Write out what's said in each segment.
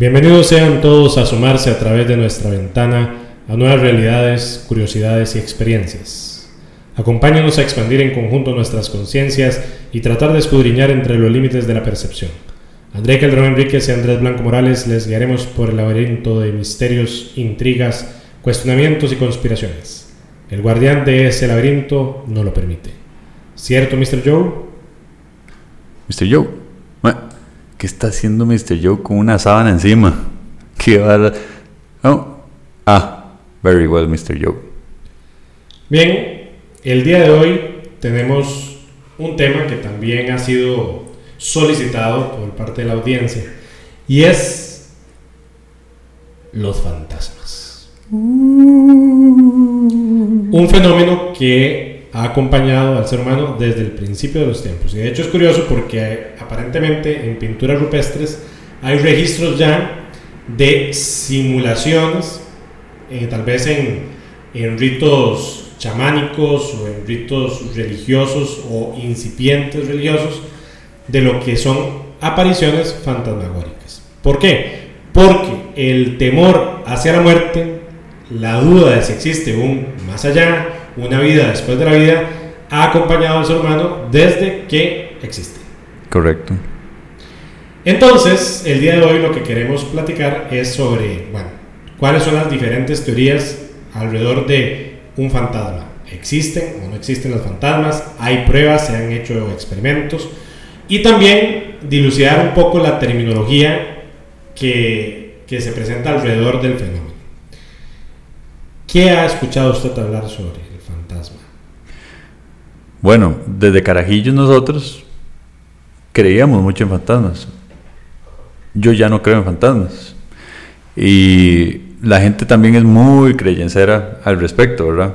Bienvenidos sean todos a sumarse a través de nuestra ventana a nuevas realidades, curiosidades y experiencias. Acompáñanos a expandir en conjunto nuestras conciencias y tratar de escudriñar entre los límites de la percepción. André Calderón Enríquez y Andrés Blanco Morales les guiaremos por el laberinto de misterios, intrigas, cuestionamientos y conspiraciones. El guardián de ese laberinto no lo permite. ¿Cierto, Mr. Joe? Mr. Joe. ¿Qué está haciendo Mr. Joe con una sábana encima? ¿Qué va Oh. Ah, very well, Mr. Joe. Bien, el día de hoy tenemos un tema que también ha sido solicitado por parte de la audiencia y es los fantasmas. Un fenómeno que ha acompañado al ser humano desde el principio de los tiempos. Y de hecho es curioso porque aparentemente en pinturas rupestres hay registros ya de simulaciones, eh, tal vez en, en ritos chamánicos o en ritos religiosos o incipientes religiosos, de lo que son apariciones fantasmagóricas. ¿Por qué? Porque el temor hacia la muerte, la duda de si existe un más allá, una vida después de la vida, ha acompañado al ser humano desde que existe. Correcto. Entonces, el día de hoy lo que queremos platicar es sobre, bueno, cuáles son las diferentes teorías alrededor de un fantasma. ¿Existen o no existen los fantasmas? ¿Hay pruebas? ¿Se han hecho experimentos? Y también dilucidar un poco la terminología que, que se presenta alrededor del fenómeno. ¿Qué ha escuchado usted hablar sobre? Bueno, desde Carajillos nosotros creíamos mucho en fantasmas. Yo ya no creo en fantasmas. Y la gente también es muy creyencera al respecto, ¿verdad?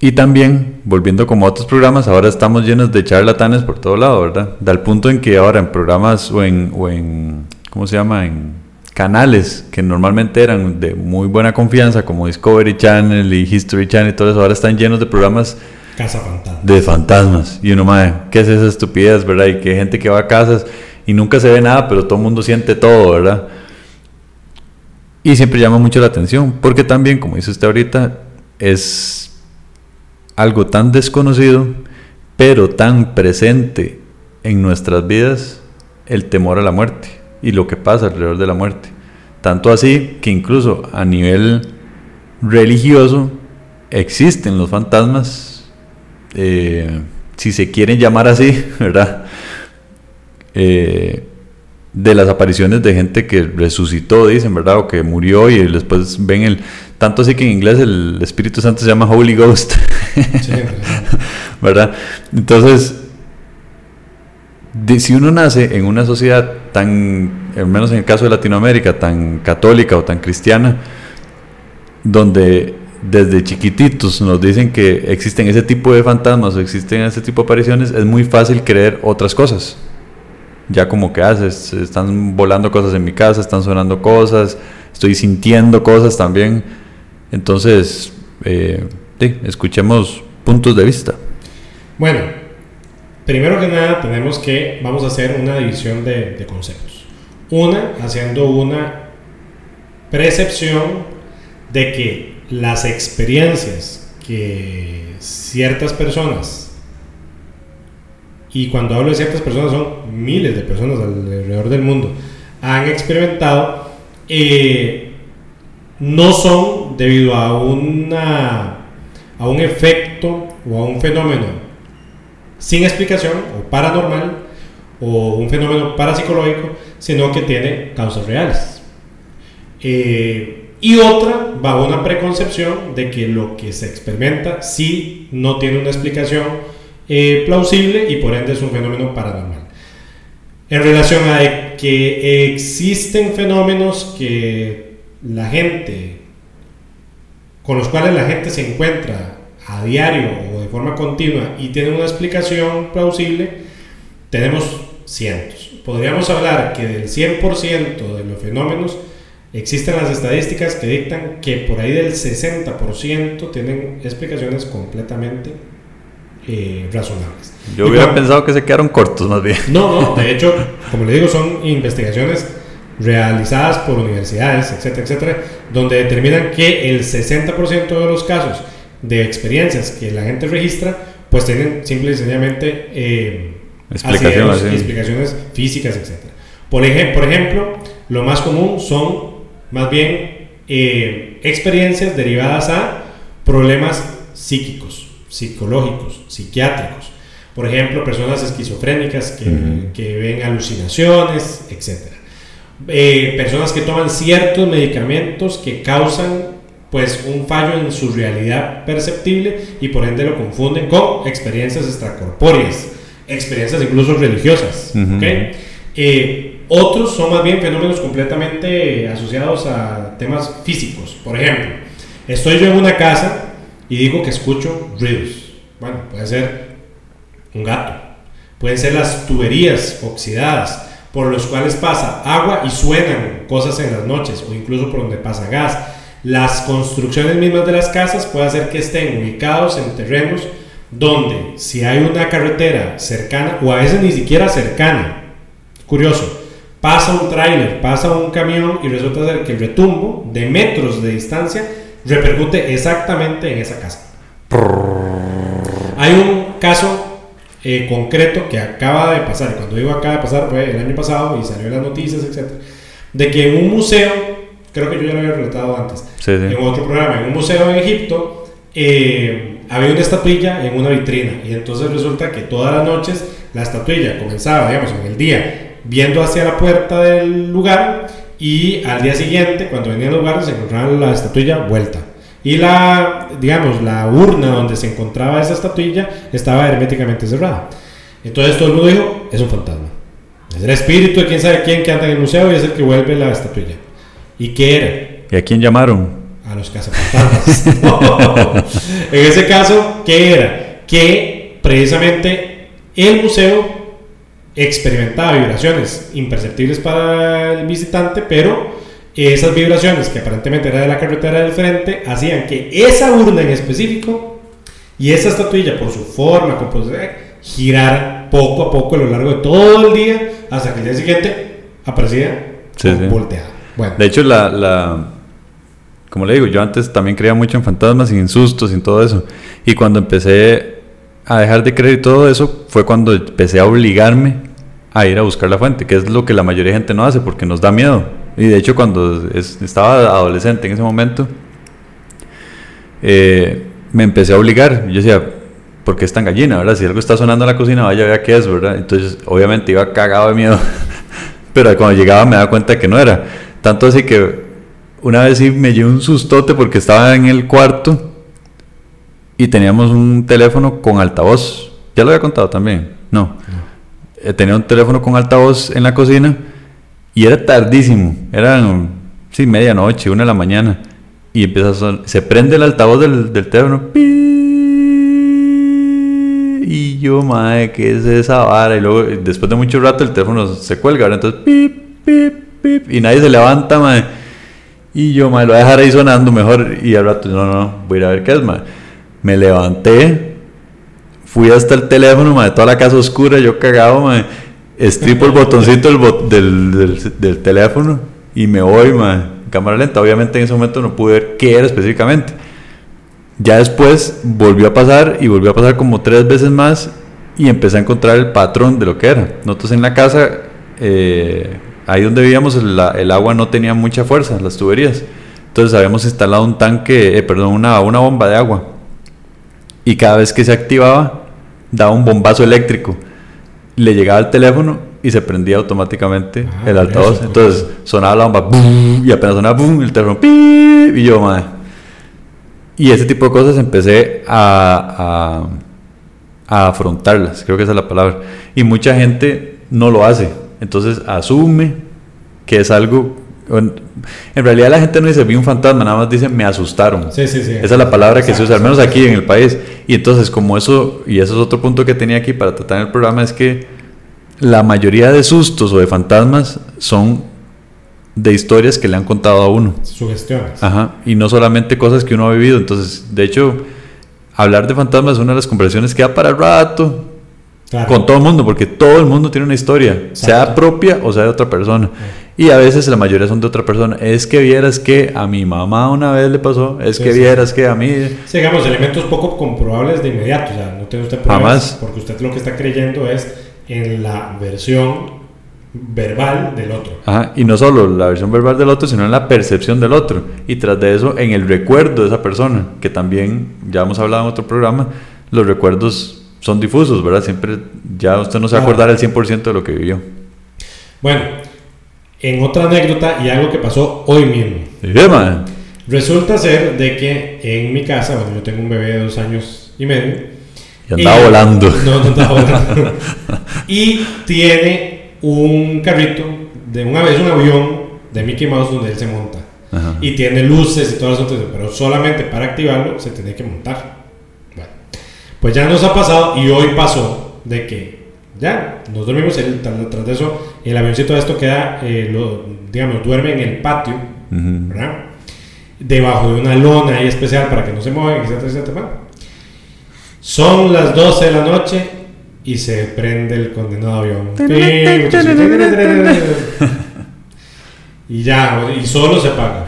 Y también, volviendo como a otros programas, ahora estamos llenos de charlatanes por todo lado, ¿verdad? Da punto en que ahora en programas o en, o en, ¿cómo se llama? En canales que normalmente eran de muy buena confianza, como Discovery Channel y History Channel y todo eso, ahora están llenos de programas Casa fantasma. de fantasmas. Y uno, madre, ¿qué es esa estupidez, verdad? Y que hay gente que va a casas y nunca se ve nada, pero todo el mundo siente todo, ¿verdad? Y siempre llama mucho la atención, porque también, como dice usted ahorita, es algo tan desconocido, pero tan presente en nuestras vidas, el temor a la muerte y lo que pasa alrededor de la muerte. Tanto así que incluso a nivel religioso existen los fantasmas, eh, si se quieren llamar así, ¿verdad? Eh, de las apariciones de gente que resucitó, dicen, ¿verdad? O que murió y después ven el... Tanto así que en inglés el Espíritu Santo se llama Holy Ghost. ¿Verdad? Entonces, si uno nace en una sociedad tan, al menos en el caso de Latinoamérica, tan católica o tan cristiana, donde desde chiquititos nos dicen que existen ese tipo de fantasmas o existen ese tipo de apariciones, es muy fácil creer otras cosas ya como que haces, están volando cosas en mi casa, están sonando cosas, estoy sintiendo cosas también. Entonces, eh, escuchemos puntos de vista. Bueno, primero que nada tenemos que, vamos a hacer una división de conceptos. Una, haciendo una percepción de que las experiencias que ciertas personas y cuando hablo de ciertas personas son miles de personas alrededor del mundo, han experimentado, eh, no son debido a, una, a un efecto o a un fenómeno sin explicación o paranormal o un fenómeno parapsicológico, sino que tiene causas reales. Eh, y otra, bajo una preconcepción de que lo que se experimenta sí no tiene una explicación eh, plausible y por ende es un fenómeno paranormal. En relación a que existen fenómenos que la gente, con los cuales la gente se encuentra a diario o de forma continua y tiene una explicación plausible, tenemos cientos. Podríamos hablar que del 100% de los fenómenos existen las estadísticas que dictan que por ahí del 60% tienen explicaciones completamente eh, razonables. Yo hubiera pensado que se quedaron cortos más bien. No, no, de hecho, como le digo, son investigaciones realizadas por universidades, etcétera, etcétera, donde determinan que el 60% de los casos de experiencias que la gente registra, pues tienen simple y sencillamente eh, Explicaciones, sí. explicaciones físicas, etcétera. Por, ej- por ejemplo, lo más común son más bien eh, experiencias derivadas a problemas psíquicos, psicológicos, psiquiátricos. Por ejemplo, personas esquizofrénicas que, Ujú. que ven alucinaciones, etc. Eh, personas que toman ciertos medicamentos que causan pues un fallo en su realidad perceptible y por ende lo confunden con experiencias extracorpóreas, experiencias incluso religiosas. Eh, otros son más bien fenómenos completamente asociados a temas físicos. Por ejemplo, estoy yo en una casa y digo que escucho ruidos. Bueno, puede ser un gato, pueden ser las tuberías oxidadas por los cuales pasa agua y suenan cosas en las noches o incluso por donde pasa gas. Las construcciones mismas de las casas puede hacer que estén ubicados en terrenos donde si hay una carretera cercana o a veces ni siquiera cercana, curioso, pasa un tráiler, pasa un camión y resulta ser que el retumbo de metros de distancia repercute exactamente en esa casa. Hay un caso eh, concreto que acaba de pasar, y cuando digo acaba de pasar fue el año pasado y salió en las noticias, etc. De que en un museo, creo que yo ya lo había relatado antes, Sí, sí. en otro programa, en un museo en Egipto, eh, había una estatuilla en una vitrina y entonces resulta que todas las noches la estatuilla comenzaba, digamos, en el día, viendo hacia la puerta del lugar y al día siguiente, cuando venía al lugar, se encontraba la estatuilla vuelta. Y la, digamos, la urna donde se encontraba esa estatuilla estaba herméticamente cerrada. Entonces todo el mundo dijo, es un fantasma. Es el espíritu de quién sabe quién que anda en el museo y es el que vuelve la estatuilla. ¿Y qué era? ¿Y a quién llamaron? a los cazafantasmas. No. En ese caso, ¿qué era? Que precisamente el museo experimentaba vibraciones imperceptibles para el visitante, pero esas vibraciones que aparentemente era de la carretera del frente hacían que esa urna en específico y esa estatuilla por su forma, composición, girara poco a poco a lo largo de todo el día hasta que el día siguiente aparecía Sí, sí. volteada. Bueno, De hecho, la, la- como le digo, yo antes también creía mucho en fantasmas, sin sustos, sin todo eso. Y cuando empecé a dejar de creer y todo eso, fue cuando empecé a obligarme a ir a buscar la fuente, que es lo que la mayoría de gente no hace porque nos da miedo. Y de hecho, cuando es- estaba adolescente en ese momento, eh, me empecé a obligar. Yo decía, ¿por qué es tan gallina, verdad? Si algo está sonando en la cocina, vaya a ver qué es, ¿verdad? Entonces, obviamente iba cagado de miedo. Pero cuando llegaba me daba cuenta que no era. Tanto así que una vez sí me llevé un sustote porque estaba en el cuarto y teníamos un teléfono con altavoz. Ya lo había contado también. No. Eh, tenía un teléfono con altavoz en la cocina y era tardísimo. Eran, sí, medianoche, una de la mañana. Y empieza a son- se prende el altavoz del, del teléfono. Y yo, madre, ¿qué es esa vara? Y luego, eh, después de mucho rato, el teléfono se cuelga. ¿verdad? Entonces, pip, pip, pip. Y nadie se levanta, madre. Y yo, madre, lo voy a dejar ahí sonando mejor. Y al rato, no, no, voy a ir a ver qué es, madre. Me levanté, fui hasta el teléfono, madre, toda la casa oscura, yo cagado, madre. Estripo el botoncito del, bot- del, del- del teléfono y me voy, Cámara lenta. Obviamente en ese momento no pude ver qué era específicamente. Ya después volvió a pasar y volvió a pasar como tres veces más y empecé a encontrar el patrón de lo que era. Nosotros en la casa, eh, ahí donde vivíamos, el, el agua no tenía mucha fuerza, las tuberías. Entonces habíamos instalado un tanque, eh, perdón, una, una bomba de agua. Y cada vez que se activaba, daba un bombazo eléctrico. Le llegaba al teléfono y se prendía automáticamente Ah, el altavoz. eso, Entonces sonaba la bomba, y apenas sonaba, ¡bum! el teléfono, ¡pip! y yo, madre. Y ese tipo de cosas empecé a, a, a afrontarlas, creo que esa es la palabra. Y mucha gente no lo hace. Entonces asume que es algo... En realidad la gente no dice vi un fantasma, nada más dice me asustaron. Sí, sí, sí. Esa es la palabra que se usa, al menos Exacto, aquí en el país. Y entonces como eso, y eso es otro punto que tenía aquí para tratar en el programa, es que la mayoría de sustos o de fantasmas son de historias que le han contado a uno. Sugestiones. Ajá, y no solamente cosas que uno ha vivido. Entonces, de hecho, hablar de fantasmas es una de las conversaciones que da para el rato Claro. con todo el mundo, porque todo el mundo tiene una historia, sea Exacto. propia o sea de otra persona. Y a veces la mayoría son de otra persona. Es que vieras que a mi mamá una vez le pasó. Es Sí, que sí. vieras que a mí. Sí, digamos, elementos poco comprobables de inmediato. O sea, no tiene usted. Jamás. Porque usted lo que está creyendo es en la versión verbal del otro. Ajá, y no solo la versión verbal del otro, sino en la percepción del otro. Y tras de eso, en el recuerdo de esa persona, que también ya hemos hablado en otro programa, los recuerdos son difusos, ¿verdad? Siempre ya usted no se va a acordar al 100% de lo que vivió. Bueno, en otra anécdota y algo que pasó hoy mismo. Resulta ser de que en mi casa, bueno, yo tengo un bebé de dos años y medio. Y andaba Y- volando. No, no estaba volando. y tiene un carrito, de una vez un avión de Mickey Mouse donde él se monta. Ajá. Y tiene luces y todas las otras, pero solamente para activarlo se tiene que montar. Bueno, pues ya nos ha pasado y hoy pasó de que ya nos dormimos, el, tras de eso el avioncito de esto queda, eh, lo- digamos, duerme en el patio, Ujú. ¿verdad? Debajo de una lona ahí especial para que no se muevan, etcétera, etcétera. Bueno, son las 12 de la noche y se prende el condenado avión. Y ya, y solo se apaga.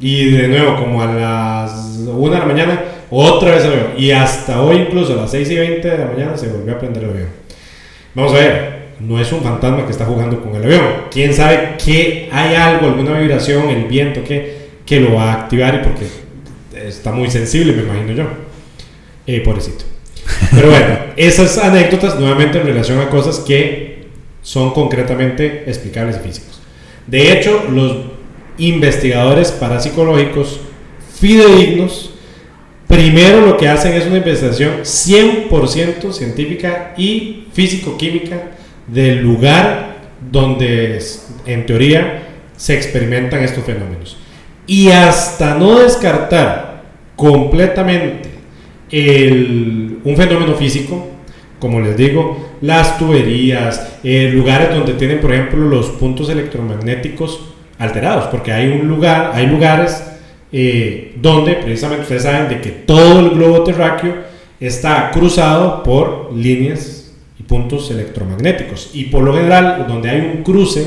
Y de nuevo, como a las 1 de la mañana, otra vez el avión. Y hasta hoy, incluso a las 6 y 20 de la mañana, se volvió a prender el avión. Vamos a ver, no es un fantasma que está jugando con el avión. Quién sabe que hay algo, alguna vibración, el viento que, que lo va a activar y porque está muy sensible, me imagino yo. Eh, pobrecito. Pero bueno, esas anécdotas nuevamente en relación a cosas que son concretamente explicables y físicos. De hecho, los investigadores parapsicológicos fidedignos, primero lo que hacen es una investigación 100% científica y físico-química del lugar donde en teoría se experimentan estos fenómenos. Y hasta no descartar completamente el- un fenómeno físico, como les digo, las tuberías, eh, lugares donde tienen, por ejemplo, los puntos electromagnéticos alterados, porque hay un lugar, hay lugares eh, donde precisamente ustedes saben de que todo el globo terráqueo está cruzado por líneas y puntos electromagnéticos y por lo general donde hay un cruce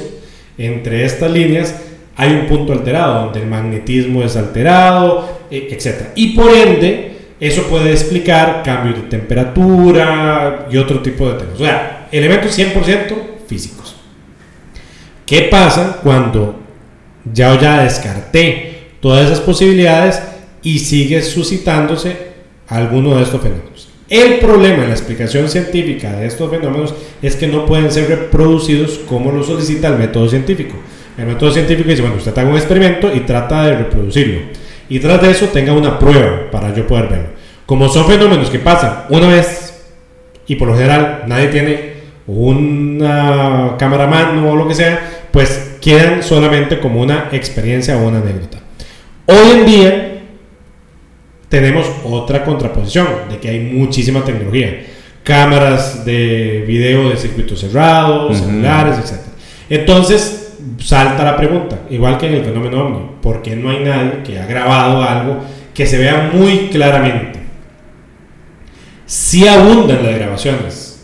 entre estas líneas hay un punto alterado donde el magnetismo es alterado, eh, etc. Y por ende eso puede explicar cambios de temperatura y otro tipo de temas. O sea, elementos 100% físicos. ¿Qué pasa cuando ya ya descarté todas esas posibilidades y sigue suscitándose alguno de estos fenómenos? El problema en la explicación científica de estos fenómenos es que no pueden ser reproducidos como lo solicita el método científico. El método científico dice, bueno, usted haga un experimento y trata de reproducirlo. Y tras de eso tenga una prueba para yo poder verlo. Como son fenómenos que pasan una vez y por lo general nadie tiene una cámara mano o lo que sea, pues quedan solamente como una experiencia o una anécdota. Hoy en día tenemos otra contraposición de que hay muchísima tecnología. Cámaras de video de circuitos cerrados, celulares, etc. Entonces salta la pregunta, igual que en el fenómeno ovni, ¿por qué no hay nadie que ha grabado algo que se vea muy claramente? Sí abundan las grabaciones,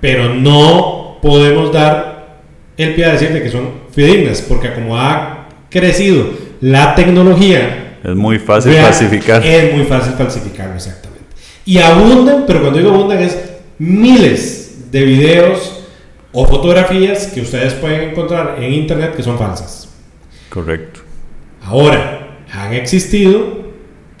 pero no podemos dar el pie a decir de que son fidedignas, porque como ha crecido la tecnología, Es muy fácil real, falsificar. Es muy fácil falsificarlo, exactamente. Y abundan, pero cuando digo abundan es miles de videos o fotografías que ustedes pueden encontrar en internet que son falsas. Correcto. Ahora, han existido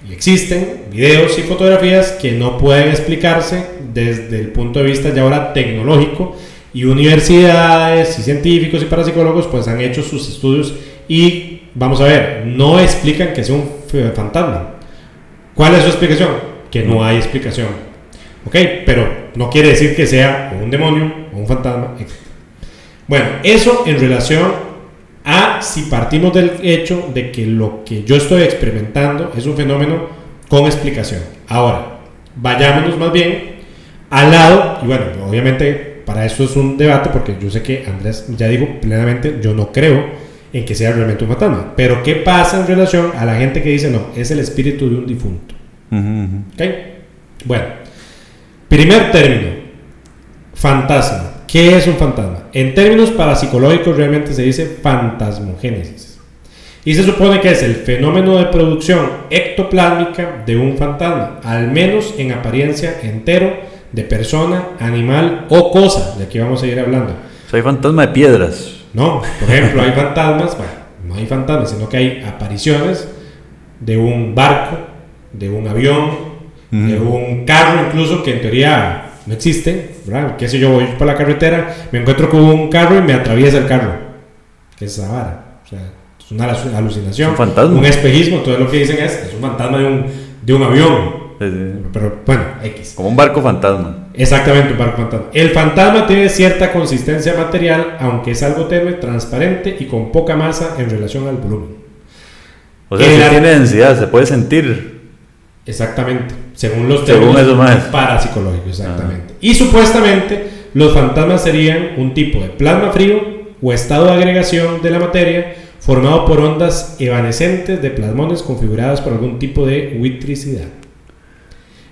y existen videos y fotografías que no pueden explicarse desde el punto de vista ya ahora tecnológico y universidades y científicos y parapsicólogos pues han hecho sus estudios y vamos a ver, no explican que sea un fantasma. ¿Cuál es su explicación? Que no hay explicación. ¿Ok? Pero no quiere decir que sea un demonio o un fantasma. Bueno, eso en relación a si partimos del hecho de que lo que yo estoy experimentando es un fenómeno con explicación. Ahora, vayámonos más bien al lado, y bueno, obviamente para eso es un debate, porque yo sé que Andrés ya dijo plenamente, yo no creo en que sea realmente un fantasma. Pero ¿qué pasa en relación a la gente que dice, no, es el espíritu de un difunto? Ujú, ujú. ¿Ok? Bueno, primer término, fantasma. ¿Qué es un fantasma? En términos parapsicológicos realmente se dice fantasmogénesis. Y se supone que es el fenómeno de producción ectoplásmica de un fantasma, al menos en apariencia entero, de persona, animal o cosa. De aquí vamos a ir hablando. Hay fantasma de piedras. No, por ejemplo, hay fantasmas, bueno, no hay fantasmas, sino que hay apariciones de un barco, de un avión, de un carro incluso que en teoría no existe, ¿verdad? Qué sé yo, voy por la carretera, me encuentro con un carro y me atraviesa el carro. ¿Qué es esa vara? O sea, es una alucinación. un fantasma. Un espejismo, todo lo que dicen es, es un fantasma de un, de un avión. Pero bueno, X. Como un barco fantasma. Exactamente, un barco fantasma. El fantasma tiene cierta consistencia material, aunque es algo tenue, transparente y con poca masa en relación al volumen. O sea, si tiene densidad, se puede sentir. Exactamente, según los según términos parapsicológicos, exactamente. Y supuestamente los fantasmas serían un tipo de plasma frío o estado de agregación de la materia formado por ondas evanescentes de plasmones configuradas por algún tipo de witricidad.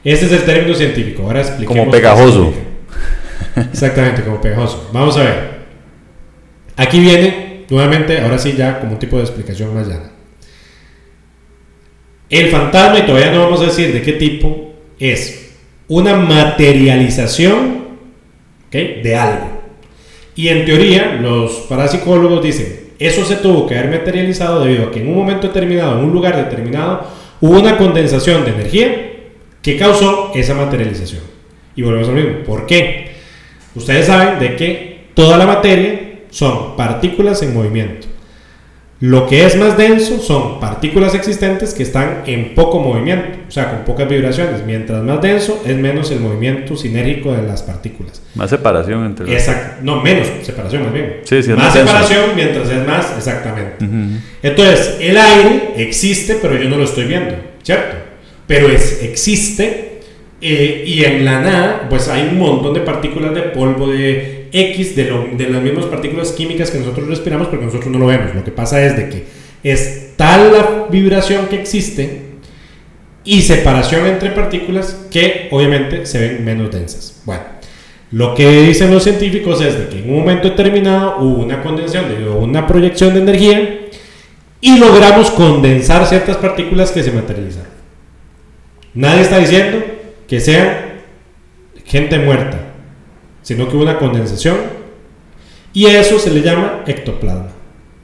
Ese es el término científico. Ahora expliquemos. Como pegajoso. Exactamente, como pegajoso. Vamos a ver. Aquí viene, nuevamente, ahora sí ya como un tipo de explicación más llana. El fantasma, y todavía no vamos a decir de qué tipo, es una materialización de algo. Y en teoría, los parapsicólogos dicen, eso se tuvo que haber materializado debido a que en un momento determinado, en un lugar determinado, hubo una condensación de energía ¿Qué causó esa materialización? Y volvemos al mismo. ¿Por qué? Ustedes saben de que toda la materia son partículas en movimiento. Lo que es más denso son partículas existentes que están en poco movimiento, o sea, con pocas vibraciones. Mientras más denso es menos el movimiento sinérgico de las partículas. Más separación entre los... Exacto, no, menos separación más bien. Sí, sí, más, separación mientras es más, exactamente. Entonces, el aire existe, pero yo no lo estoy viendo, ¿cierto? Pero es, existe eh, y en la nada pues hay un montón de partículas de polvo de X, de, de las mismas partículas químicas que nosotros respiramos, pero nosotros no lo vemos. Lo que pasa es de que es tal la vibración que existe y separación entre partículas que obviamente se ven menos densas. Bueno, lo que dicen los científicos es de que en un momento determinado hubo una condensación, o una proyección de energía y logramos condensar ciertas partículas que se materializaron. Nadie está diciendo que sea gente muerta, sino que hubo una condensación y eso se le llama ectoplasma.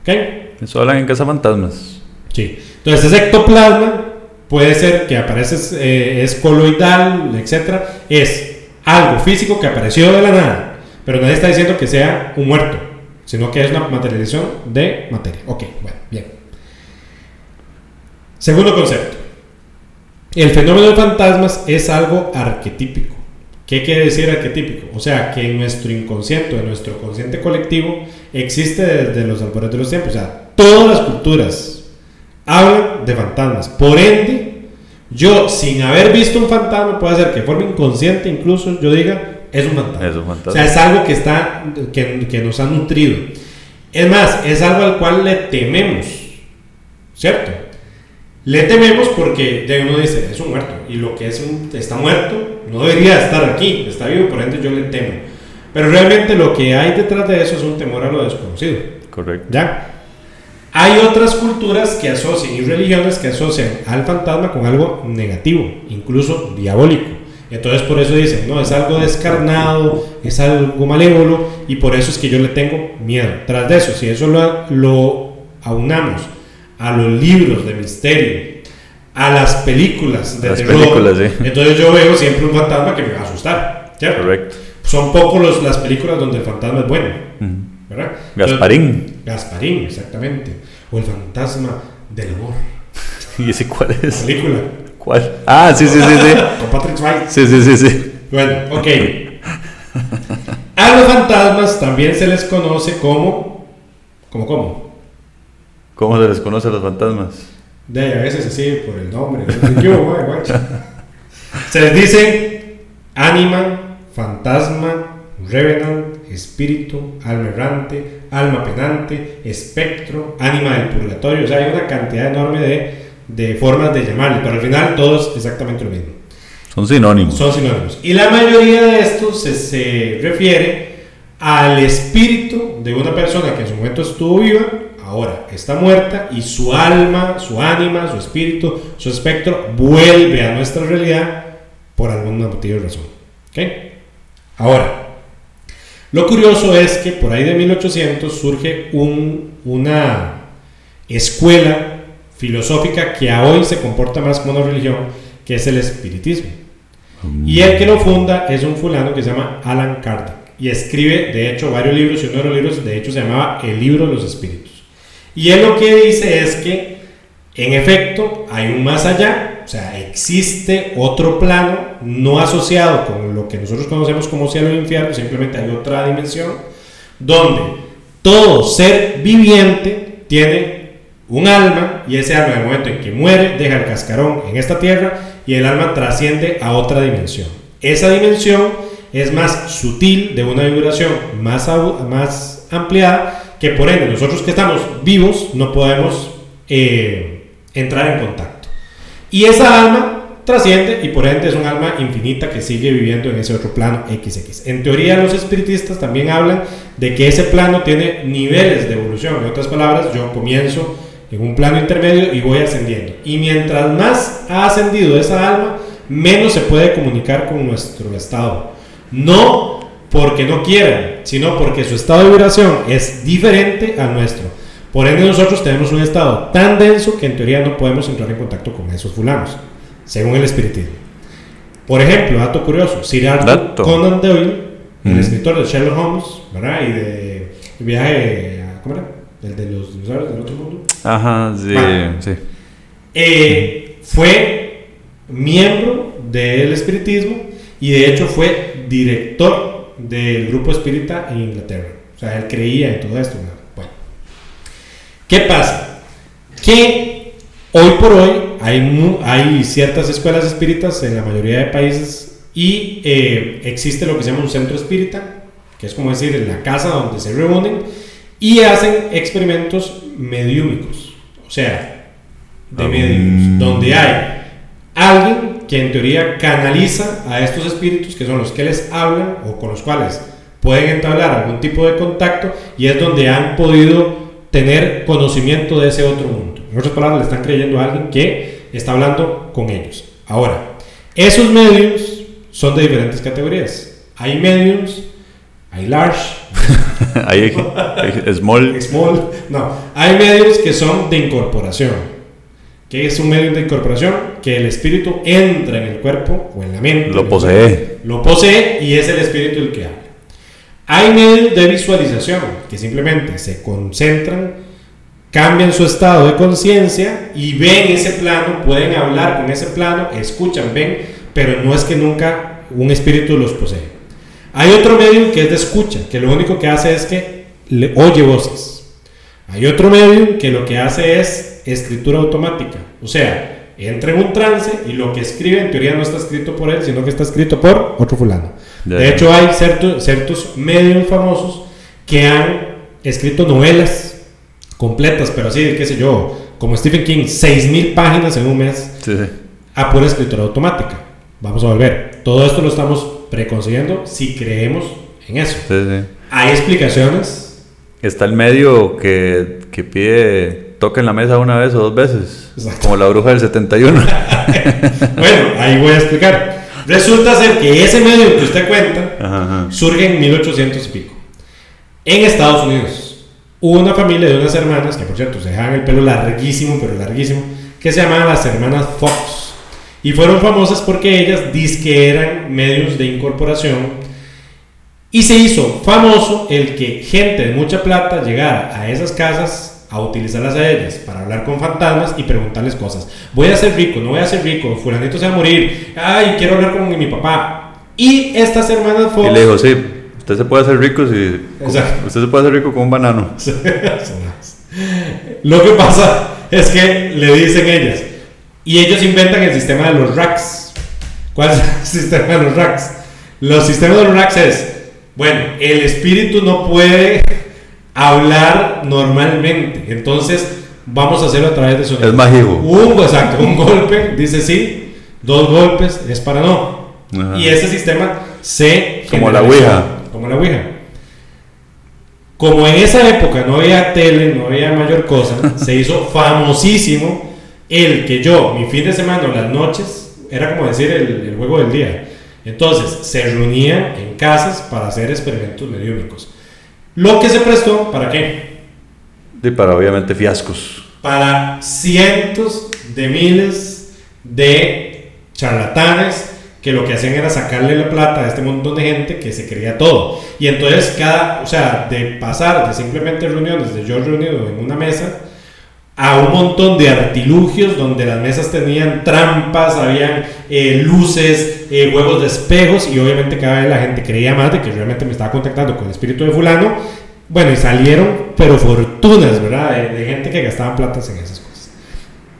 ¿Ok? Eso hablan en Casa Fantasmas. Sí. Entonces, ese ectoplasma puede ser que aparece, eh, es coloidal, etc. Es algo físico que apareció de la nada, pero nadie está diciendo que sea un muerto, sino que es una materialización de materia. Ok, bueno, bien. Segundo concepto. El fenómeno de fantasmas es algo arquetípico. ¿Qué quiere decir arquetípico? O sea, que en nuestro inconsciente, en nuestro consciente colectivo, existe desde los albores de los tiempos. O sea, todas las culturas hablan de fantasmas. Por ende, yo, sin haber visto un fantasma, puede ser que de forma inconsciente incluso yo diga, es un fantasma. Es un fantasma. O sea, es algo que, está, que, que nos ha nutrido. Es más, es algo al cual le tememos. ¿Cierto? Le tememos porque ya uno dice, es un muerto. Y lo que es un, está muerto no debería estar aquí, está vivo, por ende yo le temo. Pero realmente lo que hay detrás de eso es un temor a lo desconocido. Correcto. ¿Ya? Hay otras culturas que asocian y religiones que asocian al fantasma con algo negativo, incluso diabólico. Entonces por eso dicen, no, es algo descarnado, es algo malévolo y por eso es que yo le tengo miedo. Tras de eso, si eso lo, lo aunamos a los libros de misterio, a las películas de terror. Entonces yo veo siempre un fantasma que me va a asustar. Correcto. Son pocos las películas donde el fantasma es bueno. ¿verdad? Gasparín. Gasparín, exactamente. O el fantasma del amor. ¿Y ese cuál es? La película. ¿Cuál? Ah, sí, sí, sí, sí. Con Patrick Swayze. Sí, sí, sí, sí. Bueno, ok. A los fantasmas también se les conoce como... ¿Cómo cómo? ¿Cómo se les conoce a los fantasmas? De a veces así por el nombre. se les dice ánima, fantasma, revenant, espíritu, alma errante, alma penante, espectro, ánima del purgatorio. O sea, hay una cantidad enorme de, de formas de llamarle, pero al final todo es exactamente lo mismo. Son sinónimos. Son sinónimos. Y la mayoría de estos se, se refiere al espíritu de una persona que en su momento estuvo viva, ahora está muerta y su alma, su ánima, su espíritu, su espectro vuelve a nuestra realidad por algún motivo o razón. ¿Ok? Ahora, lo curioso es que por ahí de 1800 surge un, una escuela filosófica que a hoy se comporta más como una religión, que es el espiritismo. Y el que lo funda es un fulano que se llama Alan Kardec y escribe de hecho varios libros y uno de los libros de hecho se llamaba El libro de los espíritus. Y él lo que dice es que en efecto hay un más allá, o sea, existe otro plano no asociado con lo que nosotros conocemos como cielo y infierno, simplemente hay otra dimensión donde todo ser viviente tiene un alma y ese alma en el momento en que muere deja el cascarón en esta tierra y el alma trasciende a otra dimensión. Esa dimensión es más sutil, de una vibración más, más ampliada, que por ende nosotros que estamos vivos no podemos eh, entrar en contacto. Y esa alma trasciende y por ende es un alma infinita que sigue viviendo en ese otro plano XX. En teoría los espiritistas también hablan de que ese plano tiene niveles de evolución. En otras palabras, yo comienzo en un plano intermedio y voy ascendiendo. Y mientras más ha ascendido esa alma, menos se puede comunicar con nuestro estado. No porque no quieran, sino porque su estado de vibración es diferente al nuestro. Por ende nosotros tenemos un estado tan denso que en teoría no podemos entrar en contacto con esos fulanos, según el espiritismo. Por ejemplo, dato curioso, Sir Arthur Conan Doyle, el escritor de Sherlock Holmes, ¿verdad? Y de viaje, ¿cómo era? el de los dinosaurios del otro mundo. Ajá, sí. Eh, fue miembro del espiritismo y de hecho fue director del grupo espírita en Inglaterra. O sea, él creía en todo esto. Bueno, ¿qué pasa? Que hoy por hoy hay, hay ciertas escuelas espíritas en la mayoría de países y eh, existe lo que se llama un centro espírita, que es como decir la casa donde se reúnen y hacen experimentos mediúmicos, o sea, de ah, medios, mm. donde hay alguien que en teoría canaliza a estos espíritus, que son los que les hablan o con los cuales pueden entablar algún tipo de contacto, y es donde han podido tener conocimiento de ese otro mundo. En otras palabras, le están creyendo a alguien que está hablando con ellos. Ahora, esos medios son de diferentes categorías. Hay medios, hay large, hay, small. Small. No, hay medios que son de incorporación. ¿Qué es un medio de incorporación? Que el espíritu entra en el cuerpo o en la mente. Lo posee. Lo posee y es el espíritu el que habla. Hay medios de visualización que simplemente se concentran, cambian su estado de conciencia y ven ese plano, pueden hablar con ese plano, escuchan, ven, pero no es que nunca un espíritu los posee. Hay otro medio que es de escucha, que lo único que hace es que le oye voces. Hay otro medio que lo que hace es escritura automática. O sea, entra en un trance y lo que escribe en teoría no está escrito por él, sino que está escrito por otro fulano. De hecho, hay ciertos, ciertos medios famosos que han escrito novelas completas, pero así, qué sé yo, como Stephen King, 6.000 páginas en un mes a pura escritura automática. Vamos a volver. Todo esto lo estamos preconcediendo si creemos en eso. Hay explicaciones. Está el medio que, que pide toca en la mesa una vez o dos veces, como la bruja del 71. bueno, ahí voy a explicar. Resulta ser que ese medio que usted cuenta surge en 1800 y pico, en Estados Unidos. Hubo una familia de unas hermanas, que por cierto se dejaban el pelo larguísimo, pero larguísimo, que se llamaban las hermanas Fox. Y fueron famosas porque ellas que eran medios de incorporación. Y se hizo famoso el que gente de mucha plata llegara a esas casas a utilizarlas a ellas para hablar con fantasmas y preguntarles cosas. Voy a ser rico, no voy a ser rico, fulanito se va a morir, ay, quiero hablar con mi papá. Y estas hermanas Fox... Y le dijo, sí, usted se puede hacer rico si... Usted se puede hacer rico con un banano. Lo que pasa es que le dicen ellas, y ellos inventan el sistema de los racks. ¿Cuál es el sistema de los racks? Los sistemas de los racks es, bueno, el espíritu no puede hablar normalmente, entonces vamos a hacerlo a través de su... Es mágico. Un, exacto, un golpe, dice sí, dos golpes es para no. Y ese sistema se... Como la Ouija. Como la Ouija. Como en esa época no había tele, no había mayor cosa, se hizo famosísimo el que yo, mi fin de semana o las noches, era como decir el, el juego del día. Entonces se reunían en casas para hacer experimentos mediúnicos. Lo que se prestó, ¿para qué? Y para obviamente fiascos. Para cientos de miles de charlatanes que lo que hacían era sacarle la plata a este montón de gente que se creía todo. Y entonces cada, o sea, de pasar de simplemente reuniones de yo reunido en una mesa a un montón de artilugios donde las mesas tenían trampas, habían eh, luces, eh, huevos de espejos y obviamente cada vez la gente creía más de que realmente me estaba contactando con el espíritu de fulano. Bueno, y salieron, pero fortunas, ¿verdad? De, de gente que gastaban platas en esas cosas.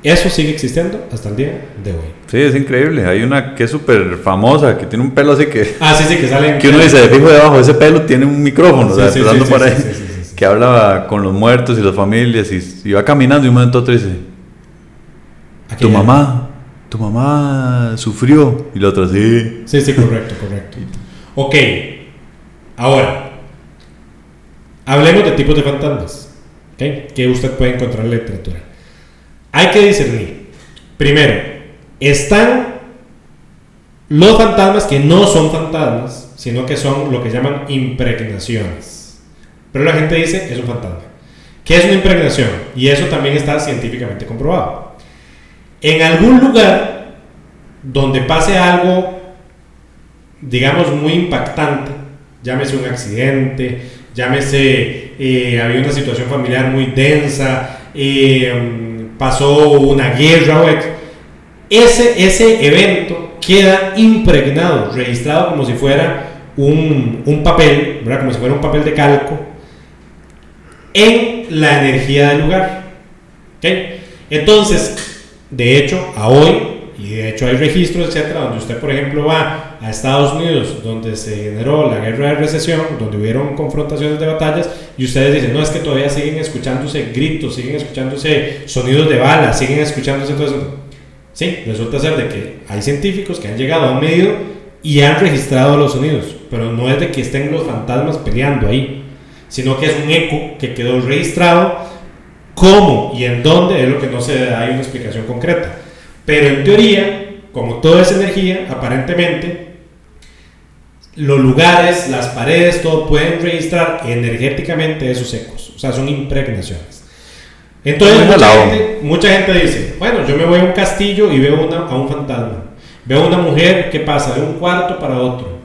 Eso sigue existiendo hasta el día de hoy. Sí, es increíble. Hay una que es súper famosa, que tiene un pelo así que... Ah, sí, sí, que salen... Que uno dice, de fijo debajo de ese pelo tiene un micrófono, Sí, o sea, sí, sí, sí, ahí, que habla con los muertos y las familias y, y va caminando y un momento otro dice, tu mamá, tu mamá sufrió. Y la otra, sí. Sí, sí, correcto, correcto. Ok, ahora, hablemos de tipos de fantasmas, ¿ok? Que usted puede encontrar en la literatura. Hay que discernir. Primero, están los fantasmas que no son fantasmas, sino que son lo que llaman impregnaciones. Pero la gente dice es un fantasma. ¿Qué es una impregnación? Y eso también está científicamente comprobado. En algún lugar donde pase algo, digamos, muy impactante, llámese un accidente, llámese, eh, había una situación familiar muy densa, eh, pasó una guerra, ese, ese evento queda impregnado, registrado como si fuera un, un papel, ¿verdad? como si fuera un papel de calco, en la energía del lugar. ¿ok? Entonces, de hecho, a hoy, y de hecho hay registros, etcétera, donde usted, por ejemplo, va a Estados Unidos, donde se generó la guerra de recesión, donde hubieron confrontaciones de batallas, y ustedes dicen, no, es que todavía siguen escuchándose gritos, siguen escuchándose sonidos de balas, siguen escuchándose todo eso. Sí, resulta ser de que hay científicos que han llegado a un medio y han registrado los sonidos, pero no es de que estén los fantasmas peleando ahí, sino que es un eco que quedó registrado. ¿Cómo y en dónde? Es lo que no se da, hay una explicación concreta. Pero en teoría, como todo es energía, aparentemente, los lugares, las paredes, todo pueden registrar energéticamente esos ecos. O sea, son impregnaciones. Entonces, mucha gente, mucha gente dice, bueno, yo me voy a un castillo y veo una- a un fantasma. Veo una mujer que pasa de un cuarto para otro.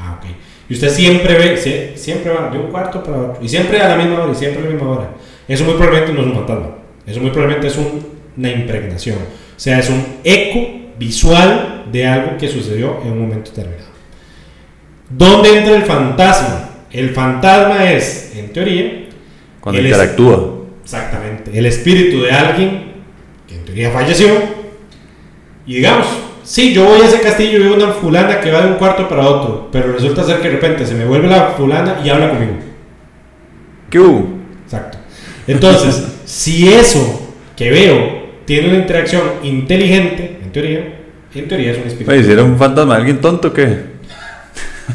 Ah, ok. Y usted siempre ve, sie- siempre va de un cuarto para otro. Y siempre a la misma hora, y siempre a la misma hora. Eso muy probablemente no es un fantasma. Eso muy probablemente es un- una impregnación. O sea, es un eco visual de algo que sucedió en un momento determinado. ¿Dónde entra el fantasma? El fantasma es, en teoría, Cuando interactúa. Exactamente. El espíritu de alguien que en teoría falleció. Y digamos, sí, yo voy a ese castillo y veo una fulana que va de un cuarto para otro. Pero resulta ser que de repente se me vuelve la fulana y habla conmigo. ¿Qué hubo? Entonces, si eso que veo tiene una interacción inteligente, en teoría, en teoría es un espíritu. Oye, si era un fantasma, alguien tonto, ¿qué?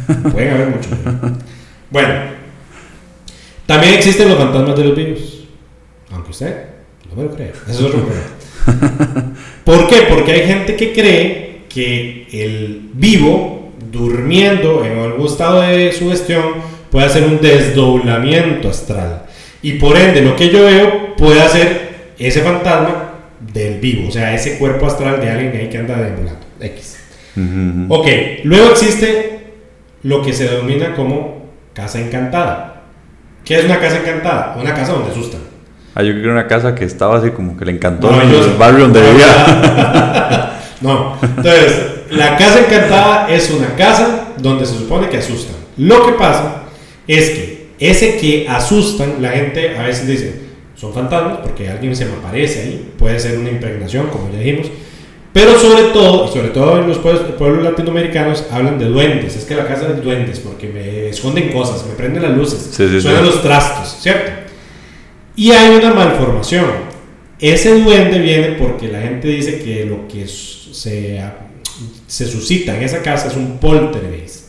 Pueden haber muchos. Bueno, también existen los fantasmas de los vivos. Aunque usted no me lo crea. Eso es otro problema. ¿Por qué? Porque hay gente que cree que el vivo, durmiendo en algún estado de sugestión, puede hacer un desdoblamiento astral. Y por ende, lo que yo veo puede hacer ese fantasma del vivo, o sea, ese cuerpo astral de alguien ahí que anda deambulando. X. Ujú. Ok, luego existe lo que se denomina como casa encantada. ¿Qué es una casa encantada? Una casa donde asustan. Ah, yo creo que era una casa que estaba así como que le encantó el barrio donde vivía. No, entonces, la casa encantada es una casa donde se supone que asustan. Lo que pasa es que ese que asustan, la gente a veces dice, son fantasmas porque alguien se me aparece ahí, puede ser una impregnación, como ya dijimos. Pero sobre todo, sobre todo en los pueblos, pueblos latinoamericanos, hablan de duendes. Es que la casa de duendes, porque me esconden cosas, me prenden las luces, Sí, sí, suenan sí. los trastos, ¿cierto? Y hay una malformación. Ese duende viene porque la gente dice que lo que se, se suscita en esa casa es un poltergeist.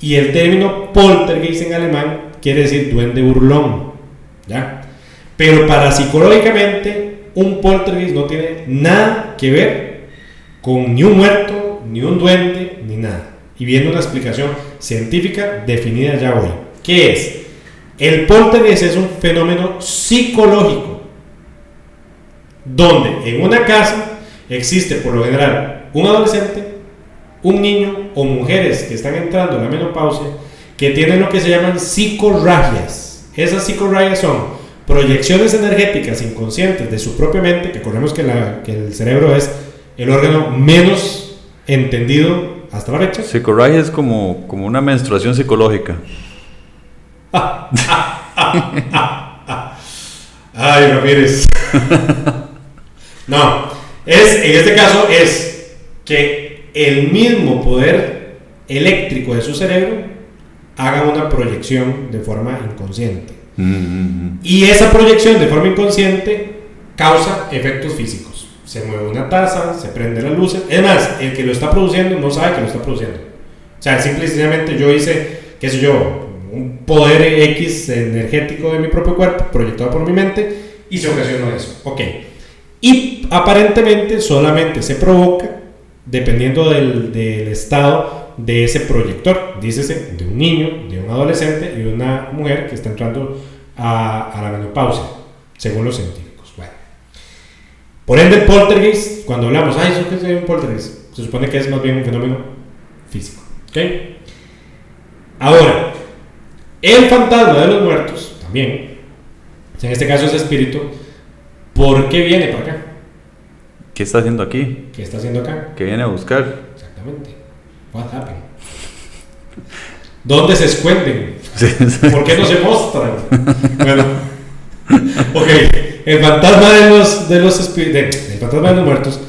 Y el término poltergeist en alemán quiere decir duende burlón. ¿Ya? Pero parapsicológicamente, un poltergeist no tiene nada que ver con ni un muerto, ni un duende, ni nada. Y viene una explicación científica definida ya hoy. ¿Qué es? El poltergeist es un fenómeno psicológico donde en una casa existe por lo general un adolescente, un niño o mujeres que están entrando en la menopausia que tienen lo que se llaman psicorragias. Esas psicorragias son proyecciones energéticas inconscientes de su propia mente, que recordemos que, que el cerebro es el órgano menos entendido hasta la fecha. Psicorragia es como, como una menstruación psicológica. Ay, Ramírez. no, es, en este caso es que el mismo poder eléctrico de su cerebro haga una proyección de forma inconsciente. Y esa proyección de forma inconsciente causa efectos físicos. Se mueve una taza, se prende la luz. Es más, el que lo está produciendo no sabe que lo está produciendo. O sea, simplemente yo hice, qué sé yo, un poder X energético de mi propio cuerpo proyectado por mi mente y se ocasionó eso. Ok. Y aparentemente solamente se provoca dependiendo del, del estado de ese proyector, dícese de un niño, de un adolescente y de una mujer que está entrando a, a la menopausia, según los científicos. Bueno. Por ende, poltergeist, cuando hablamos, ay, ¿eso es un poltergeist? Se supone que es más bien un fenómeno físico. ¿Ok? Ahora, el fantasma de los muertos, también, en este caso es espíritu, ¿por qué viene para acá? ¿Qué está haciendo aquí? ¿Qué está haciendo acá? ¿Qué viene a buscar? Exactamente. What happened? ¿Dónde se esconden? ¿Por qué no se muestran? bueno, ok. El fantasma de los, de los el fantasma de los muertos,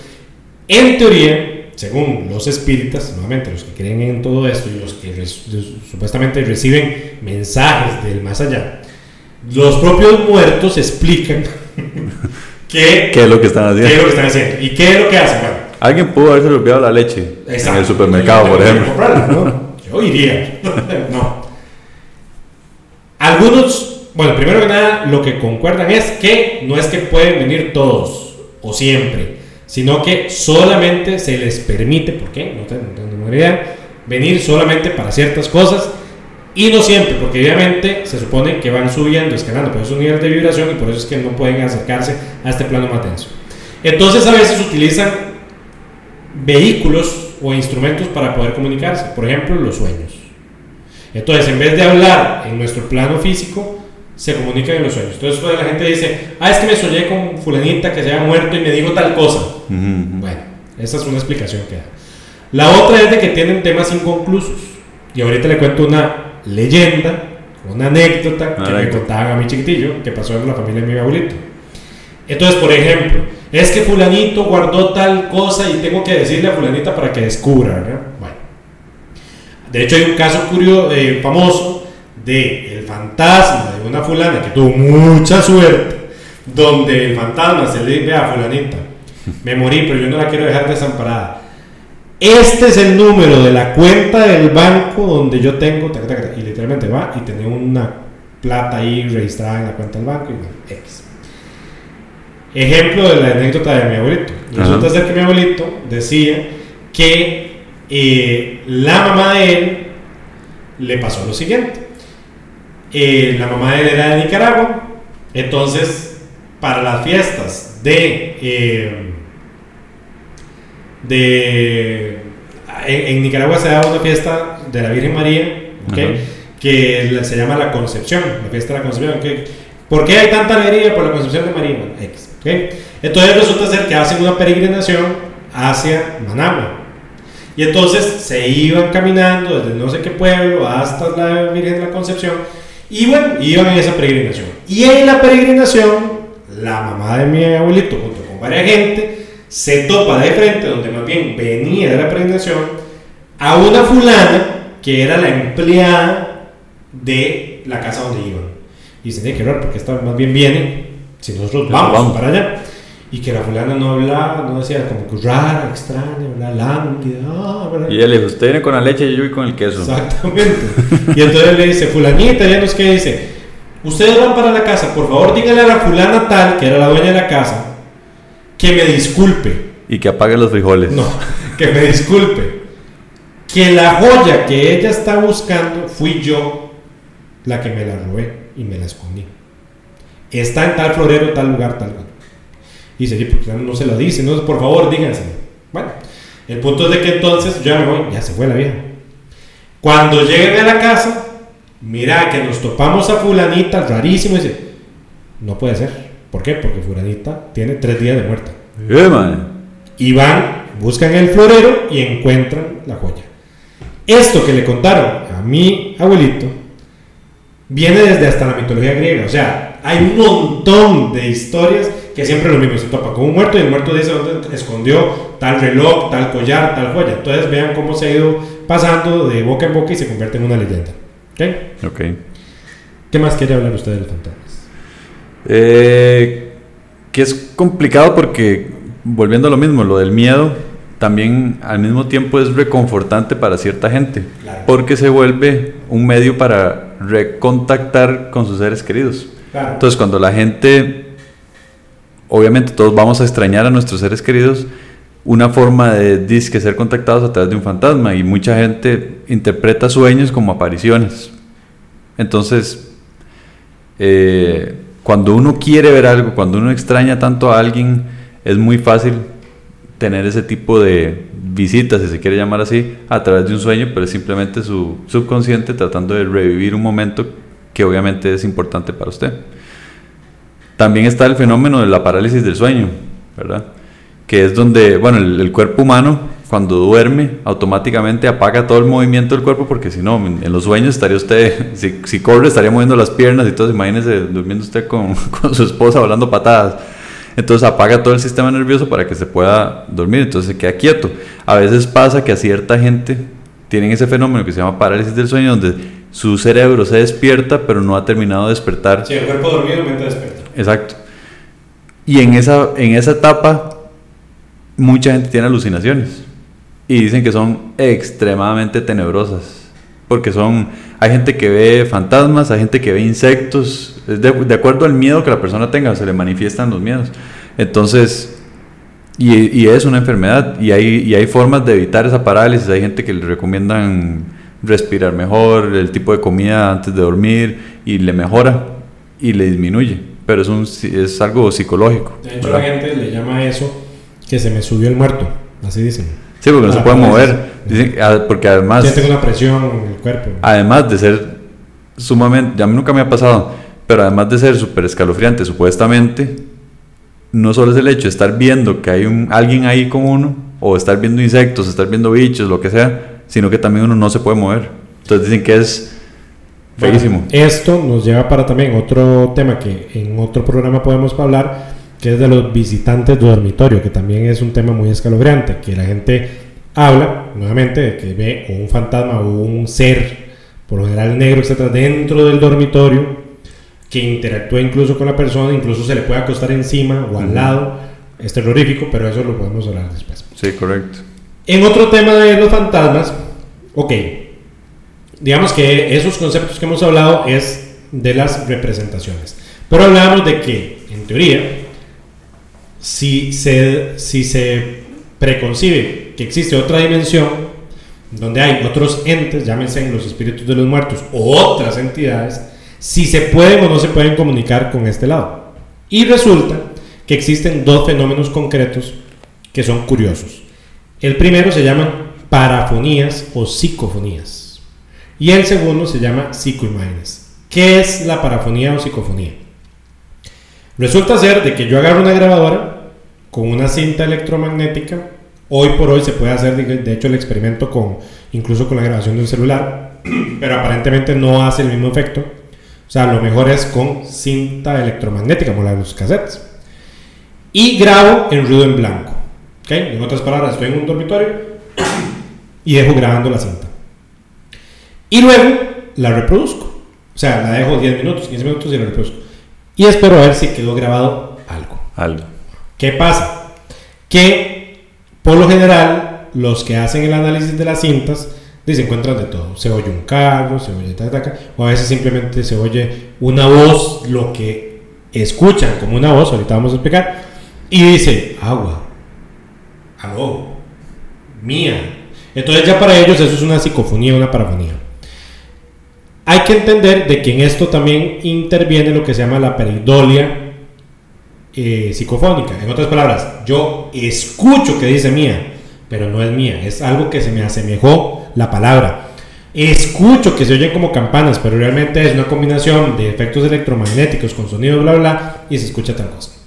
en teoría, según los espíritas, nuevamente los que creen en todo esto y los que supuestamente reciben mensajes del más allá, los propios muertos explican qué, ¿Qué es lo que están haciendo? ¿Qué es lo que están haciendo? ¿Y qué es lo que hacen? Bueno, Alguien pudo haberse olvidado la leche en el supermercado, por ejemplo. ¿no? Yo iría. no. Algunos, bueno, primero que nada, lo que concuerdan es que no es que pueden venir todos o siempre, sino que solamente se les permite, ¿por qué? No tengo idea, venir solamente para ciertas cosas y no siempre, porque obviamente se supone que van subiendo, escalando, por eso es un nivel de vibración y por eso es que no pueden acercarse a este plano más denso. Entonces a veces utilizan vehículos o instrumentos para poder comunicarse, por ejemplo los sueños. Entonces, en vez de hablar en nuestro plano físico, se comunican en los sueños. Entonces, la gente dice, ah, es que me soñé con fulanita que se había muerto y me dijo tal cosa. Bueno, esa es una explicación que da. La otra es de que tienen temas inconclusos. Y ahorita le cuento una leyenda, una anécdota que me contaban a mi chiquitillo, que pasó en la familia de mi abuelito. Entonces, por ejemplo, es que fulanito guardó tal cosa y tengo que decirle a fulanita para que descubra, ¿verdad? Bueno. De hecho, hay un caso curioso, eh, famoso de el fantasma de una fulana que tuvo mucha suerte, donde el fantasma se le dice a fulanita, me morí, pero yo no la quiero dejar desamparada. Este es el número de la cuenta del banco donde yo tengo, y literalmente va y tenía una plata ahí registrada en la cuenta del banco y bueno, X. Ejemplo de la anécdota de mi abuelito. Resulta ser que mi abuelito decía que eh, la mamá de él le pasó lo siguiente. Eh, la mamá de él era de Nicaragua, entonces para las fiestas de... Eh, de en, Nicaragua se da una fiesta de la Virgen María, que se llama la Concepción, la fiesta de la Concepción. ¿Por qué hay tanta alegría por la Concepción de María? X. Entonces resulta ser que hacen una peregrinación hacia Managua. Y entonces se iban caminando desde no sé qué pueblo hasta la Virgen de la Concepción. Y bueno, iban en esa peregrinación. Y en la peregrinación, la mamá de mi abuelito, junto con varias gente, se topa de frente, donde más bien venía de la peregrinación, a una fulana que era la empleada de la casa donde iban. Y se tiene que ver porque esta más bien viene si nosotros vamos, para allá. y que la fulana no hablaba, no decía como que rara, extraña, lánguida, ah. Y él le dijo, usted viene con la leche y yo voy con el queso. Exactamente. y entonces le dice, fulanita, ya nos que dice, ustedes van para la casa, por favor díganle a la fulana tal, que era la dueña de la casa, que me disculpe. Y que apague los frijoles. No, que me disculpe. Que la joya que ella está buscando fui yo la que me la robé y me la escondí. Está en tal florero, tal lugar, tal lugar. Y dice, porque no se lo dice, no, por favor, díganse. Bueno, el punto es de que entonces yo ya me voy, ya se fue la vieja. Cuando lleguen a la casa, mira que nos topamos a fulanita, rarísimo, y dice, no puede ser. ¿Por qué? Porque fulanita tiene tres días de muerta. Man. Y van, buscan el florero y encuentran la joya. Esto que le contaron a mi abuelito viene desde hasta la mitología griega. O sea, hay un montón de historias que siempre lo mismo, se topa con un muerto y el muerto dice dónde escondió tal reloj, tal collar, tal joya. Entonces vean cómo se ha ido pasando de boca en boca y se convierte en una leyenda. ¿Ok? Ok. ¿Qué más quiere hablar usted de los fantasmas? Eh, que es complicado porque, volviendo a lo mismo, lo del miedo también al mismo tiempo es reconfortante para cierta gente, Claro. porque se vuelve un medio para recontactar con sus seres queridos. Entonces, cuando la gente, obviamente todos vamos a extrañar a nuestros seres queridos, una forma de disque ser contactados a través de un fantasma y mucha gente interpreta sueños como apariciones. Entonces, eh, cuando uno quiere ver algo, cuando uno extraña tanto a alguien, es muy fácil tener ese tipo de visitas, si se quiere llamar así, a través de un sueño, pero es simplemente su subconsciente tratando de revivir un momento que obviamente es importante para usted. También está el fenómeno de la parálisis del sueño, ¿verdad? Que es donde, bueno, el, cuerpo humano cuando duerme automáticamente apaga todo el movimiento del cuerpo porque si no, en, en los sueños estaría usted, si, si corre estaría moviendo las piernas y todo, imagínese durmiendo usted con, con su esposa hablando patadas. Entonces apaga todo el sistema nervioso para que se pueda dormir, entonces se queda quieto. A veces pasa que a cierta gente tienen ese fenómeno que se llama parálisis del sueño, donde su cerebro se despierta pero no ha terminado de despertar. Sí, el cuerpo dormido, mente despierta. Exacto. Y en esa, en esa etapa mucha gente tiene alucinaciones y dicen que son extremadamente tenebrosas. Porque son, hay gente que ve fantasmas, hay gente que ve insectos, de acuerdo al miedo que la persona tenga, se le manifiestan los miedos. Entonces, y, y es una enfermedad y hay, y hay formas de evitar esa parálisis, hay gente que le recomiendan respirar mejor, el tipo de comida antes de dormir y le mejora y le disminuye, pero es, un, es algo psicológico. De hecho, ¿verdad? la gente le llama a eso que se me subió el muerto. Así dicen. Sí, porque no Ah, se puede parálisis. mover. Dicen, ah, porque además, Sienten una presión en el cuerpo. además de ser sumamente, ya a mí nunca me ha pasado, pero además de ser súper escalofriante, supuestamente, no solo es el hecho de estar viendo que hay un, alguien ahí con uno, o estar viendo insectos, estar viendo bichos, lo que sea, sino que también uno no se puede mover. Entonces dicen que es Bueno, feísimo. esto nos lleva para también otro tema que en otro programa podemos hablar, que es de los visitantes de dormitorio, que también es un tema muy escalofriante, que la gente habla nuevamente de que ve o un fantasma o un ser, por lo general negro, etcétera, dentro del dormitorio, que interactúa incluso con la persona, incluso se le puede acostar encima o al Ujú. lado. Es terrorífico, pero eso lo podemos hablar después. Sí, correcto. En otro tema de los fantasmas, ok, digamos que esos conceptos que hemos hablado es de las representaciones, pero hablábamos de que, en teoría, si se, si se preconcibe que existe otra dimensión, donde hay otros entes, llámense los espíritus de los muertos, o otras entidades, si se pueden o no se pueden comunicar con este lado. Y resulta que existen dos fenómenos concretos que son curiosos. El primero se llama parafonías o psicofonías. Y el segundo se llama psicoimágenes. ¿Qué es la parafonía o psicofonía? Resulta ser de que yo agarro una grabadora con una cinta electromagnética. Hoy por hoy se puede hacer, de hecho, el experimento con incluso con la grabación de un celular, pero aparentemente no hace el mismo efecto. O sea, lo mejor es con cinta electromagnética, como la de los cassettes. Y grabo en ruido en blanco. ¿Ok? En otras palabras, estoy en un dormitorio y dejo grabando la cinta. Y luego la reproduzco. O sea, la dejo 10 minutos, 15 minutos y la reproduzco. Y espero a ver si quedó grabado algo. Algo. ¿Qué pasa? Que por lo general los que hacen el análisis de las cintas se encuentran de todo. Se oye un carro, se oye taca, o a veces simplemente se oye una voz, lo que escuchan como una voz, ahorita vamos a explicar, y dice, agua, aló, mía. Entonces ya para ellos eso es una psicofonía, una parafonía. Hay que entender de que en esto también interviene lo que se llama la peridolia eh, psicofónica. En otras palabras, yo escucho que dice mía, pero no es mía, es algo que se me asemejó la palabra. Escucho que se oyen como campanas, pero realmente es una combinación de efectos electromagnéticos con sonido, bla, bla, y se escucha tal cosa.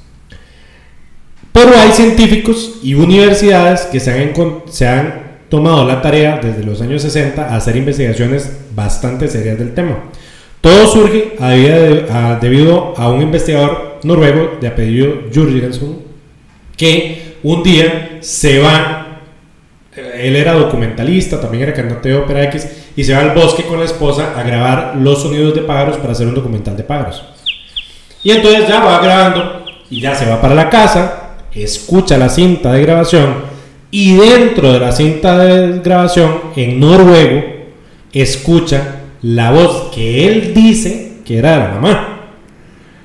Pero hay científicos y universidades que se han, tomado la tarea desde los años 60 a hacer investigaciones bastante serias del tema. Todo surge debido a un investigador noruego de apellido Jurgensen que un día se va él era documentalista, también era cantante de ópera X, y se va al bosque con la esposa a grabar los sonidos de pájaros para hacer un documental de pájaros. Y entonces ya va grabando y ya se va para la casa, escucha la cinta de grabación y dentro de la cinta de grabación en noruego escucha la voz que él dice que era de la mamá.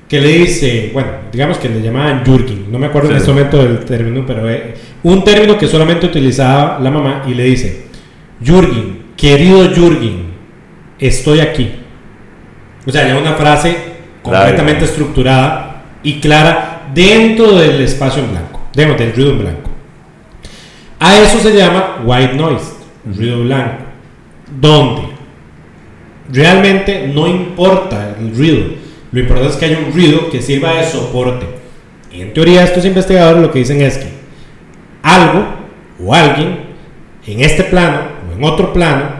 Que le dice, bueno, digamos que le llamaban Jürgen, no me acuerdo en este momento del término, pero eh, un término que solamente utilizaba la mamá y le dice, Jürgen, querido Jürgen, estoy aquí. O sea, ya una frase completamente estructurada y clara dentro del espacio en blanco, dentro del ruido en blanco. A eso se llama white noise, ruido blanco, donde realmente no importa el ruido, lo importante es que haya un ruido que sirva de soporte. En teoría, estos investigadores lo que dicen es que algo o alguien en este plano o en otro plano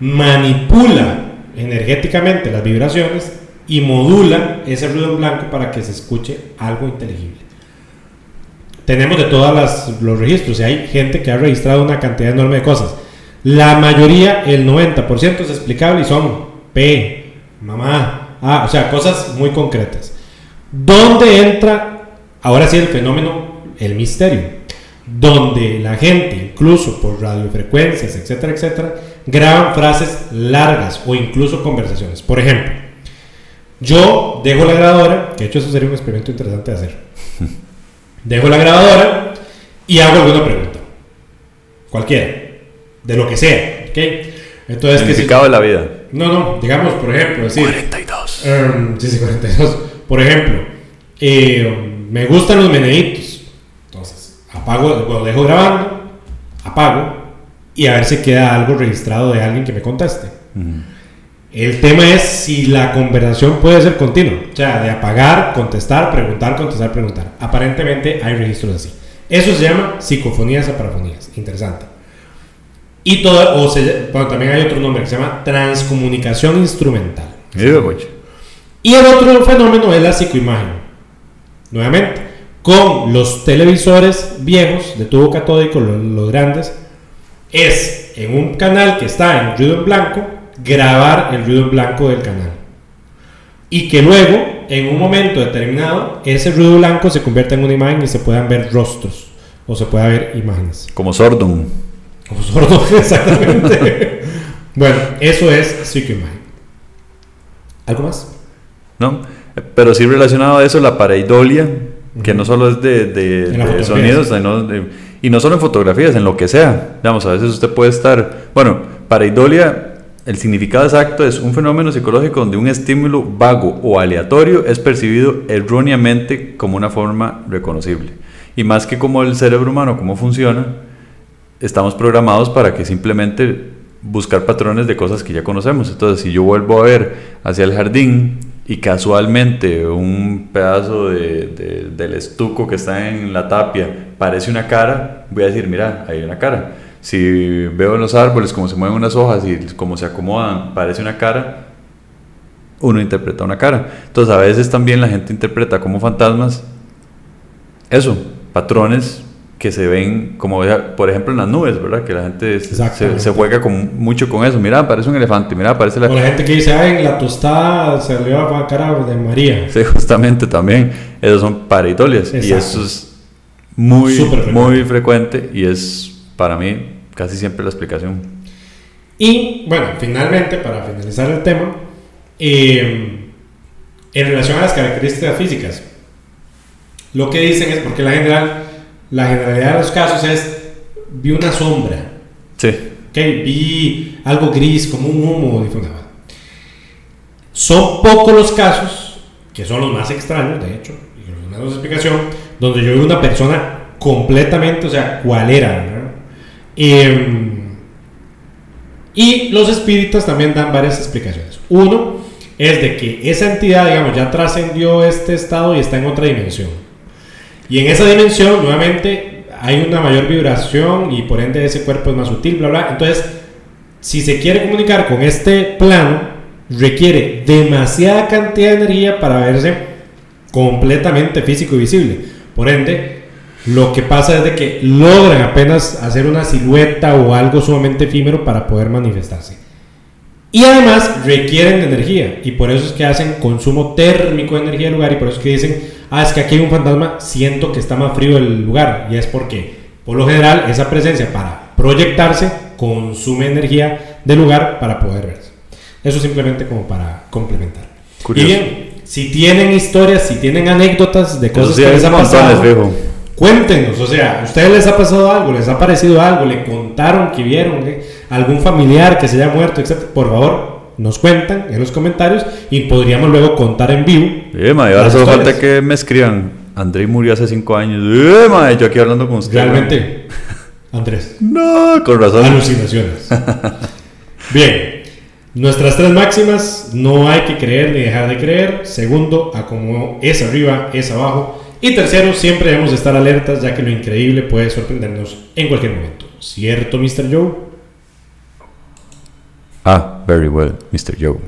manipula energéticamente las vibraciones y modula ese ruido en blanco para que se escuche algo inteligible. Tenemos de todos los registros y hay gente que ha registrado una cantidad enorme de cosas. La mayoría, el 90% es explicable y son P, mamá, Ah, o sea, cosas muy concretas. ¿Dónde entra ahora sí el fenómeno, el misterio? Donde la gente, incluso por radiofrecuencias, etcétera, etcétera, graban frases largas o incluso conversaciones. Por ejemplo, yo dejo la grabadora, que de hecho eso sería un experimento interesante de hacer. Dejo la grabadora y hago alguna pregunta. Cualquiera. De lo que sea. ¿ok? Entonces, ¿qué significado de la vida. No, no, digamos, por ejemplo, decir, 42. Em, sí, sí, 42. Por ejemplo, eh, me gustan los meneditos. Entonces, apago, lo dejo grabando, apago y a ver si queda algo registrado de alguien que me conteste. El tema es si la conversación puede ser continua, o sea, de apagar, contestar, preguntar, contestar, preguntar. Aparentemente hay registros así. Eso se llama psicofonías a parafonías. Interesante. Y todo, o bueno, también hay otro nombre que se llama transcomunicación instrumental. Y el otro fenómeno es la psicoimagen. Nuevamente, con los televisores viejos de tubo catódico, los, grandes, es en un canal que está en ruido en blanco, grabar el ruido blanco del canal. Y que luego, en un momento determinado, ese ruido blanco se convierta en una imagen y se puedan ver rostros o se pueda ver imágenes. Como Sordon. Como sordo, exactamente. bueno, eso es psicoimagen. ¿Algo más? No, pero sí relacionado a eso, la pareidolia, que no solo es de, de, sonidos, y no solo en fotografías, en lo que sea. Digamos, a veces usted puede estar. Bueno, pareidolia, el significado exacto es un fenómeno psicológico donde un estímulo vago o aleatorio es percibido erróneamente como una forma reconocible. Y más que como el cerebro humano, cómo funciona, estamos programados para que simplemente buscar patrones de cosas que ya conocemos. Entonces, si yo vuelvo a ver hacia el jardín y casualmente un pedazo de, del estuco que está en la tapia parece una cara, voy a decir, mira, hay una cara. Si veo en los árboles cómo se mueven unas hojas y cómo se acomodan, parece una cara, uno interpreta una cara. Entonces, a veces también la gente interpreta como fantasmas eso, patrones que se ven como, por ejemplo, en las nubes, ¿verdad? Que la gente se, juega con, mucho con eso. Mira, parece un elefante, mira, parece la... O la gente que dice, ay, la tostada se le va a cara de María. Sí, justamente también. Esos son pareidolias. Y eso es muy, Súper muy frecuente y es para mí casi siempre la explicación. Y bueno, finalmente, para finalizar el tema, eh, en relación a las características físicas, lo que dicen es porque la general, la generalidad de los casos es vi una sombra, Sí, ok, vi algo gris como un humo difuminado. Son pocos los casos, que son los más extraños, de hecho, y los menos explicación, donde yo veo una persona completamente, o sea, cual era, Em, y los espíritas también dan varias explicaciones. Uno es de que esa entidad, digamos, ya trascendió este estado y está en otra dimensión. Y en esa dimensión, nuevamente, hay una mayor vibración y por ende ese cuerpo es más sutil, bla, bla. Entonces, si se quiere comunicar con este plano, requiere demasiada cantidad de energía para verse completamente físico y visible. Por ende, lo que pasa es de que logran apenas hacer una silueta o algo sumamente efímero para poder manifestarse. Y además requieren de energía y por eso es que hacen consumo térmico de energía del lugar y por eso es que dicen, ah, es que aquí hay un fantasma, siento que está más frío el lugar. Y es porque, por lo general, esa presencia para proyectarse consume energía del lugar para poder verse. Eso simplemente como para complementar. Curioso. Y bien, si tienen historias, si tienen anécdotas de cosas sí, que les ha pasado. Cuéntenos, o sea, ¿a ustedes les ha pasado algo? ¿Les ha parecido algo? ¿Le contaron que vieron eh, algún familiar que se haya muerto, etcétera? Por favor, nos cuentan en los comentarios y podríamos luego contar en vivo. Eh, mae, ahora solo historias. falta que me escriban. André murió hace cinco años. Eh, mae, yo aquí hablando con usted. Realmente, Andrés, No, con razón. alucinaciones. Bien, nuestras tres máximas, no hay que creer ni dejar de creer. Segundo, a como es arriba, es abajo. Y tercero, siempre debemos estar alertas ya que lo increíble puede sorprendernos en cualquier momento. ¿Cierto, Mr. Joe? Ah, very well, Mr. Joe.